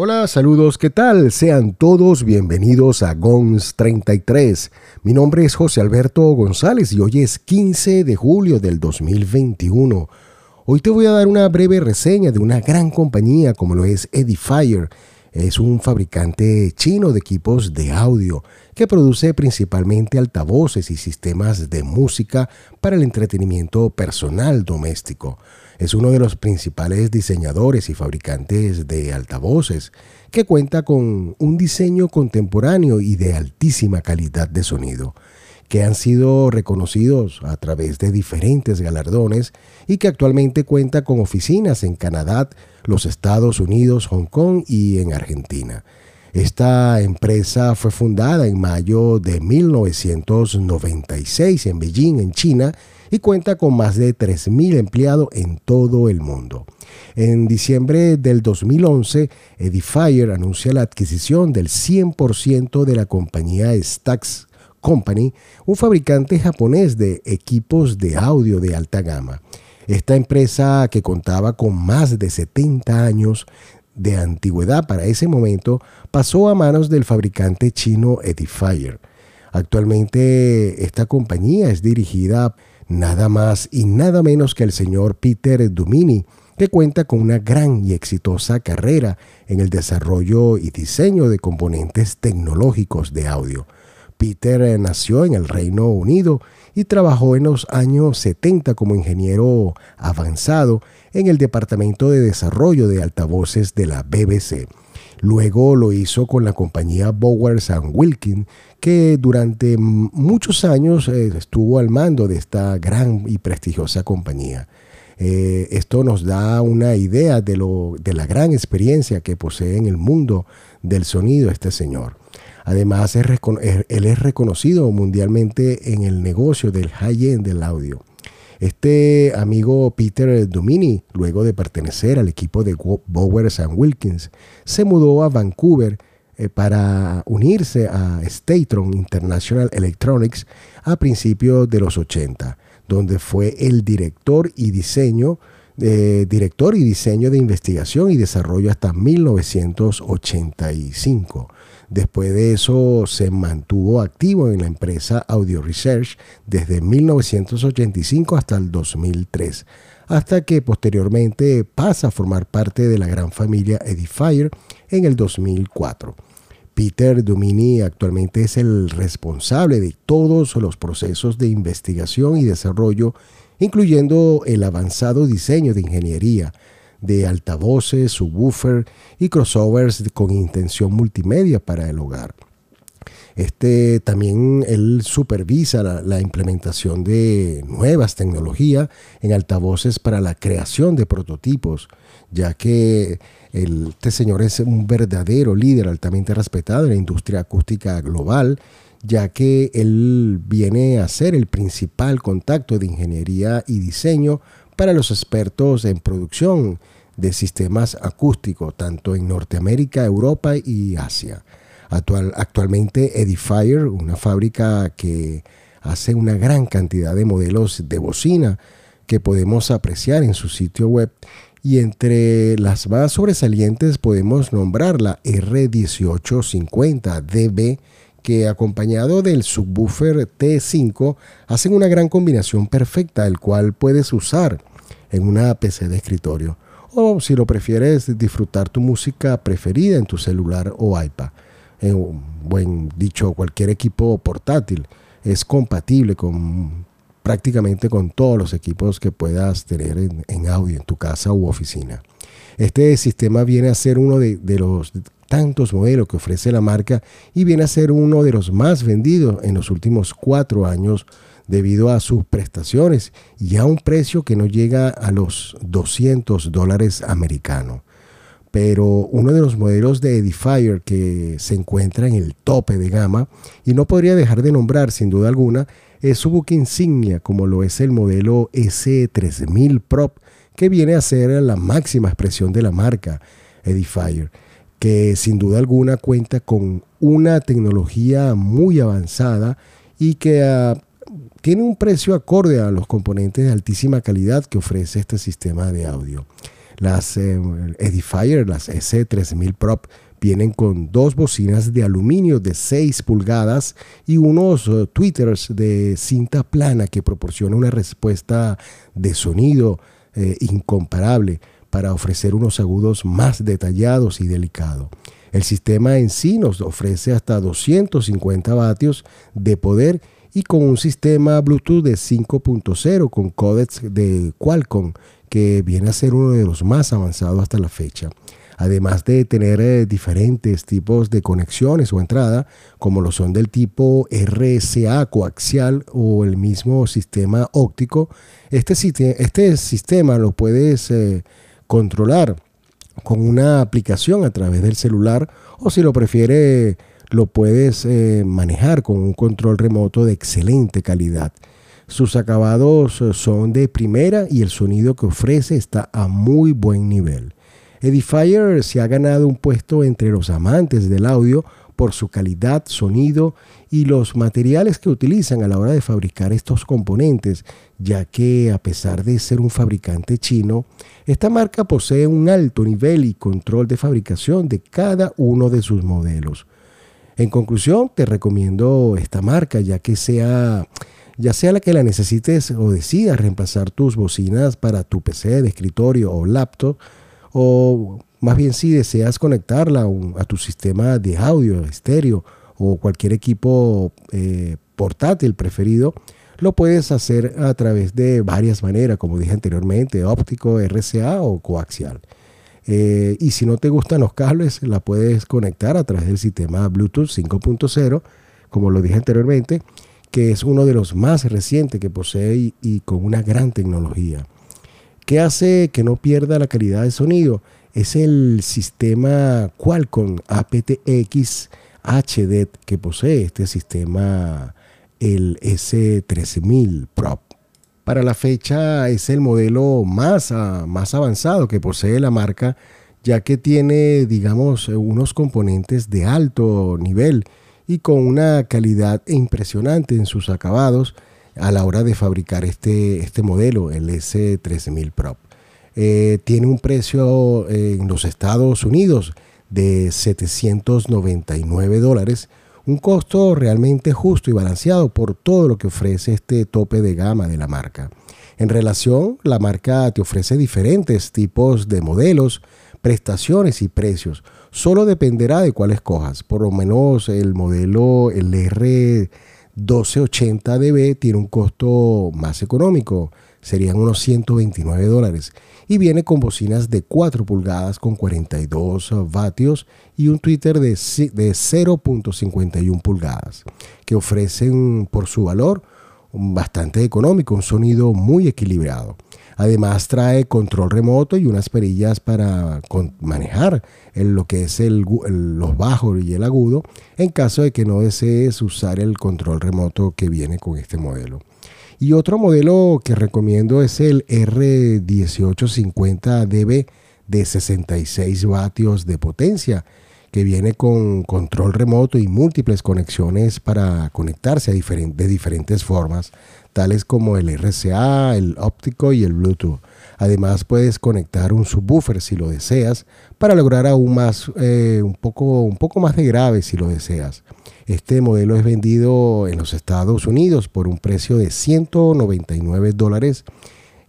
Hola, saludos, ¿qué tal? Sean todos bienvenidos a GONS 33. Mi nombre es José Alberto González y hoy es 15 de julio del 2021. Hoy te voy a dar una breve reseña de una gran compañía como lo es Edifier. Es un fabricante chino de equipos de audio que produce principalmente altavoces y sistemas de música para el entretenimiento personal doméstico. Es uno de los principales diseñadores y fabricantes de altavoces, que cuenta con un diseño contemporáneo y de altísima calidad de sonido, que han sido reconocidos a través de diferentes galardones y que actualmente cuenta con oficinas en Canadá, los Estados Unidos, Hong Kong y en Argentina. Esta empresa fue fundada en mayo de 1996 en Beijing, en China, y cuenta con más de 3.000 empleados en todo el mundo. En diciembre del 2011, Edifier anuncia la adquisición del 100% de la compañía Stax Company, un fabricante japonés de equipos de audio de alta gama. Esta empresa, que contaba con más de 70 años de antigüedad para ese momento, pasó a manos del fabricante chino Edifier. Actualmente esta compañía es dirigida nada más y nada menos que el señor Peter Dumini, que cuenta con una gran y exitosa carrera en el desarrollo y diseño de componentes tecnológicos de audio. Peter nació en el Reino Unido y trabajó en los años 70 como ingeniero avanzado en el Departamento de Desarrollo de Altavoces de la BBC. Luego lo hizo con la compañía Bowers Wilkin, que durante muchos años eh, estuvo al mando de esta gran y prestigiosa compañía. Eh, esto nos da una idea de, lo, de la gran experiencia que posee en el mundo del sonido este señor. Además, él es reconocido mundialmente en el negocio del high-end del audio. Este amigo Peter Domini, luego de pertenecer al equipo de Bowers and Wilkins, se mudó a Vancouver eh, para unirse a Statron International Electronics a principios de los 80, donde fue el director y diseño director y diseño de investigación y desarrollo hasta 1985. Después de eso se mantuvo activo en la empresa Audio Research desde 1985 hasta el 2003, hasta que posteriormente pasa a formar parte de la gran familia Edifier en el 2004. Peter Domini actualmente es el responsable de todos los procesos de investigación y desarrollo, incluyendo el avanzado diseño de ingeniería, de altavoces, subwoofer y crossovers con intención multimedia para el hogar. Este también él supervisa la, implementación de nuevas tecnologías en altavoces para la creación de prototipos, ya que este señor es un verdadero líder altamente respetado en la industria acústica global, ya que él viene a ser el principal contacto de ingeniería y diseño para los expertos en producción de sistemas acústicos, tanto en Norteamérica, Europa y Asia. Actual, actualmente Edifier, una fábrica que hace una gran cantidad de modelos de bocina que podemos apreciar en su sitio web y entre las más sobresalientes podemos nombrar la R1850DB que acompañado del subwoofer T5 hacen una gran combinación perfecta el cual puedes usar en una PC de escritorio o si lo prefieres disfrutar tu música preferida en tu celular o iPad. En dicho, cualquier equipo portátil es compatible con prácticamente con todos los equipos que puedas tener en, audio en tu casa u oficina. Este sistema viene a ser uno de, de los tantos modelos que ofrece la marca y viene a ser uno de los más vendidos en los últimos cuatro años debido a sus prestaciones y a un precio que no llega a los 200 dólares americanos. Pero uno de los modelos de Edifier que se encuentra en el tope de gama y no podría dejar de nombrar sin duda alguna es su buque insignia como lo es el modelo S3000 Pro que viene a ser la máxima expresión de la marca Edifier que sin duda alguna cuenta con una tecnología muy avanzada y que a tiene un precio acorde a los componentes de altísima calidad que ofrece este sistema de audio. Las eh, Edifier, las S3000 Prop, vienen con dos bocinas de aluminio de 6 pulgadas y unos eh, tweeters de cinta plana que proporciona una respuesta de sonido eh, incomparable para ofrecer unos agudos más detallados y delicados. El sistema en sí nos ofrece hasta 250 vatios de poder y con un sistema Bluetooth de 5.0 con códex de Qualcomm que viene a ser uno de los más avanzados hasta la fecha. Además de tener eh, diferentes tipos de conexiones o entrada, como lo son del tipo RSA coaxial o el mismo sistema óptico, este, este sistema lo puedes eh, controlar con una aplicación a través del celular o si lo prefiere lo puedes eh, manejar con un control remoto de excelente calidad. Sus acabados eh, son de primera y el sonido que ofrece está a muy buen nivel. Edifier se ha ganado un puesto entre los amantes del audio por su calidad, sonido y los materiales que utilizan a la hora de fabricar estos componentes, ya que a pesar de ser un fabricante chino, esta marca posee un alto nivel y control de fabricación de cada uno de sus modelos. En conclusión, te recomiendo esta marca, ya que sea ya sea la que la necesites o decidas reemplazar tus bocinas para tu PC de escritorio o laptop, o más bien si deseas conectarla a, tu sistema de audio, estéreo o cualquier equipo eh, portátil preferido, lo puedes hacer a través de varias maneras, como dije anteriormente, óptico, RCA o coaxial. Eh, y si no te gustan los cables, la puedes conectar a través del sistema Bluetooth 5.0, como lo dije anteriormente, que es uno de los más recientes que posee y con una gran tecnología. ¿Qué hace que no pierda la calidad de sonido? es el sistema Qualcomm aptX HD que posee este sistema, el S3000 Pro. Para la fecha es el modelo más, más avanzado que posee la marca, ya que tiene, digamos, unos componentes de alto nivel y con una calidad impresionante en sus acabados a la hora de fabricar este, este modelo, el S3000 Pro. Eh, tiene un precio en los Estados Unidos de 799 dólares, un costo realmente justo y balanceado por todo lo que ofrece este tope de gama de la marca. En relación, la marca te ofrece diferentes tipos de modelos, prestaciones y precios. Solo dependerá de cuál escojas. Por lo menos el modelo, el R1280DB, tiene un costo más económico, serían unos 129 dólares y viene con bocinas de 4 pulgadas con 42 vatios y un Twitter de 0.51 pulgadas que ofrecen por su valor bastante económico, un sonido muy equilibrado. Además trae control remoto y unas perillas para manejar lo que es el, los bajos y el agudo en caso de que no desees usar el control remoto que viene con este modelo. Y otro modelo que recomiendo es el R1850DB de 66 vatios de potencia, que viene con control remoto y múltiples conexiones para conectarse de diferentes formas, tales como el RCA, el óptico y el Bluetooth. Además puedes conectar un subwoofer si lo deseas para lograr aún más, eh, un, poco, un poco más de grave si lo deseas. Este modelo es vendido en los Estados Unidos por un precio de 199 dólares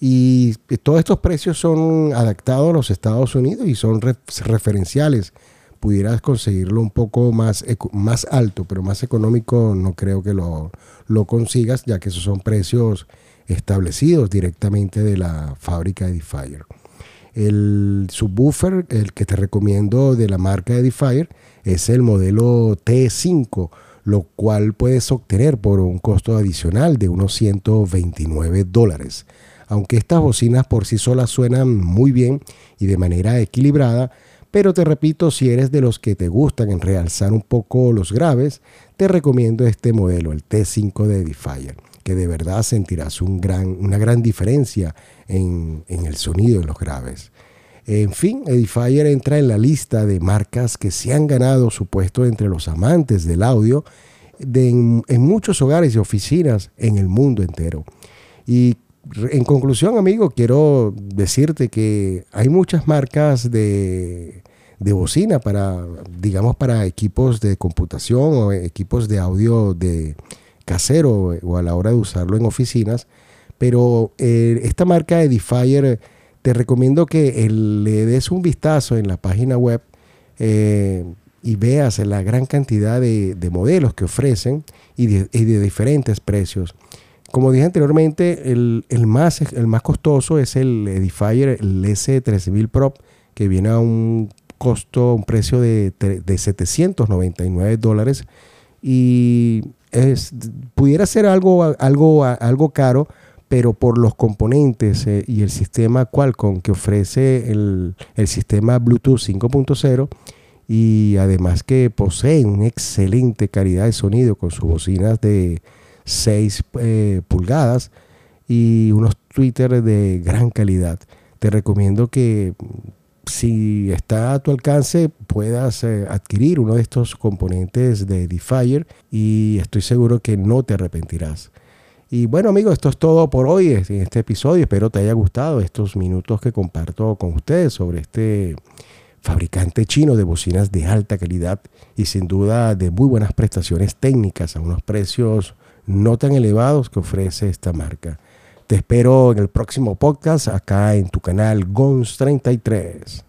y todos estos precios son adaptados a los Estados Unidos y son referenciales. Pudieras conseguirlo un poco más, más alto, pero más económico no creo que lo, lo consigas, ya que esos son precios establecidos directamente de la fábrica Edifier. El subwoofer, el que te recomiendo de la marca Edifier, es el modelo T5, lo cual puedes obtener por un costo adicional de unos 129 dólares. Aunque estas bocinas por sí solas suenan muy bien y de manera equilibrada, pero te repito, si eres de los que te gustan en realzar un poco los graves, te recomiendo este modelo, el T5 de Edifier, que de verdad sentirás una gran diferencia en, en el sonido de los graves. En fin, Edifier entra en la lista de marcas que se han ganado su puesto entre los amantes del audio en, muchos hogares y oficinas en el mundo entero. Y en conclusión, amigo, quiero decirte que hay muchas marcas de, de bocina para, digamos, para equipos de computación o equipos de audio de casero o a la hora de usarlo en oficinas. Pero eh, esta marca Edifier, te recomiendo que le des un vistazo en la página web eh, y veas la gran cantidad de, modelos que ofrecen y de, diferentes precios. Como dije anteriormente, el, más, el más costoso es el Edifier, el S3000 Pro, que viene a un costo, un precio de, de 799 dólares. Y es, pudiera ser algo, algo, algo caro, pero por los componentes eh, y el sistema Qualcomm que ofrece el, sistema Bluetooth 5.0 y además que posee una excelente calidad de sonido con sus bocinas de 6 eh, pulgadas y unos tweeters de gran calidad. Te recomiendo que si está a tu alcance, puedas eh, adquirir uno de estos componentes de Edifier y estoy seguro que no te arrepentirás. Y bueno amigos, esto es todo por hoy en este episodio. Espero te haya gustado estos minutos que comparto con ustedes sobre este fabricante chino de bocinas de alta calidad y sin duda de muy buenas prestaciones técnicas a unos precios no tan elevados que ofrece esta marca. Te espero en el próximo podcast acá en tu canal GONS33.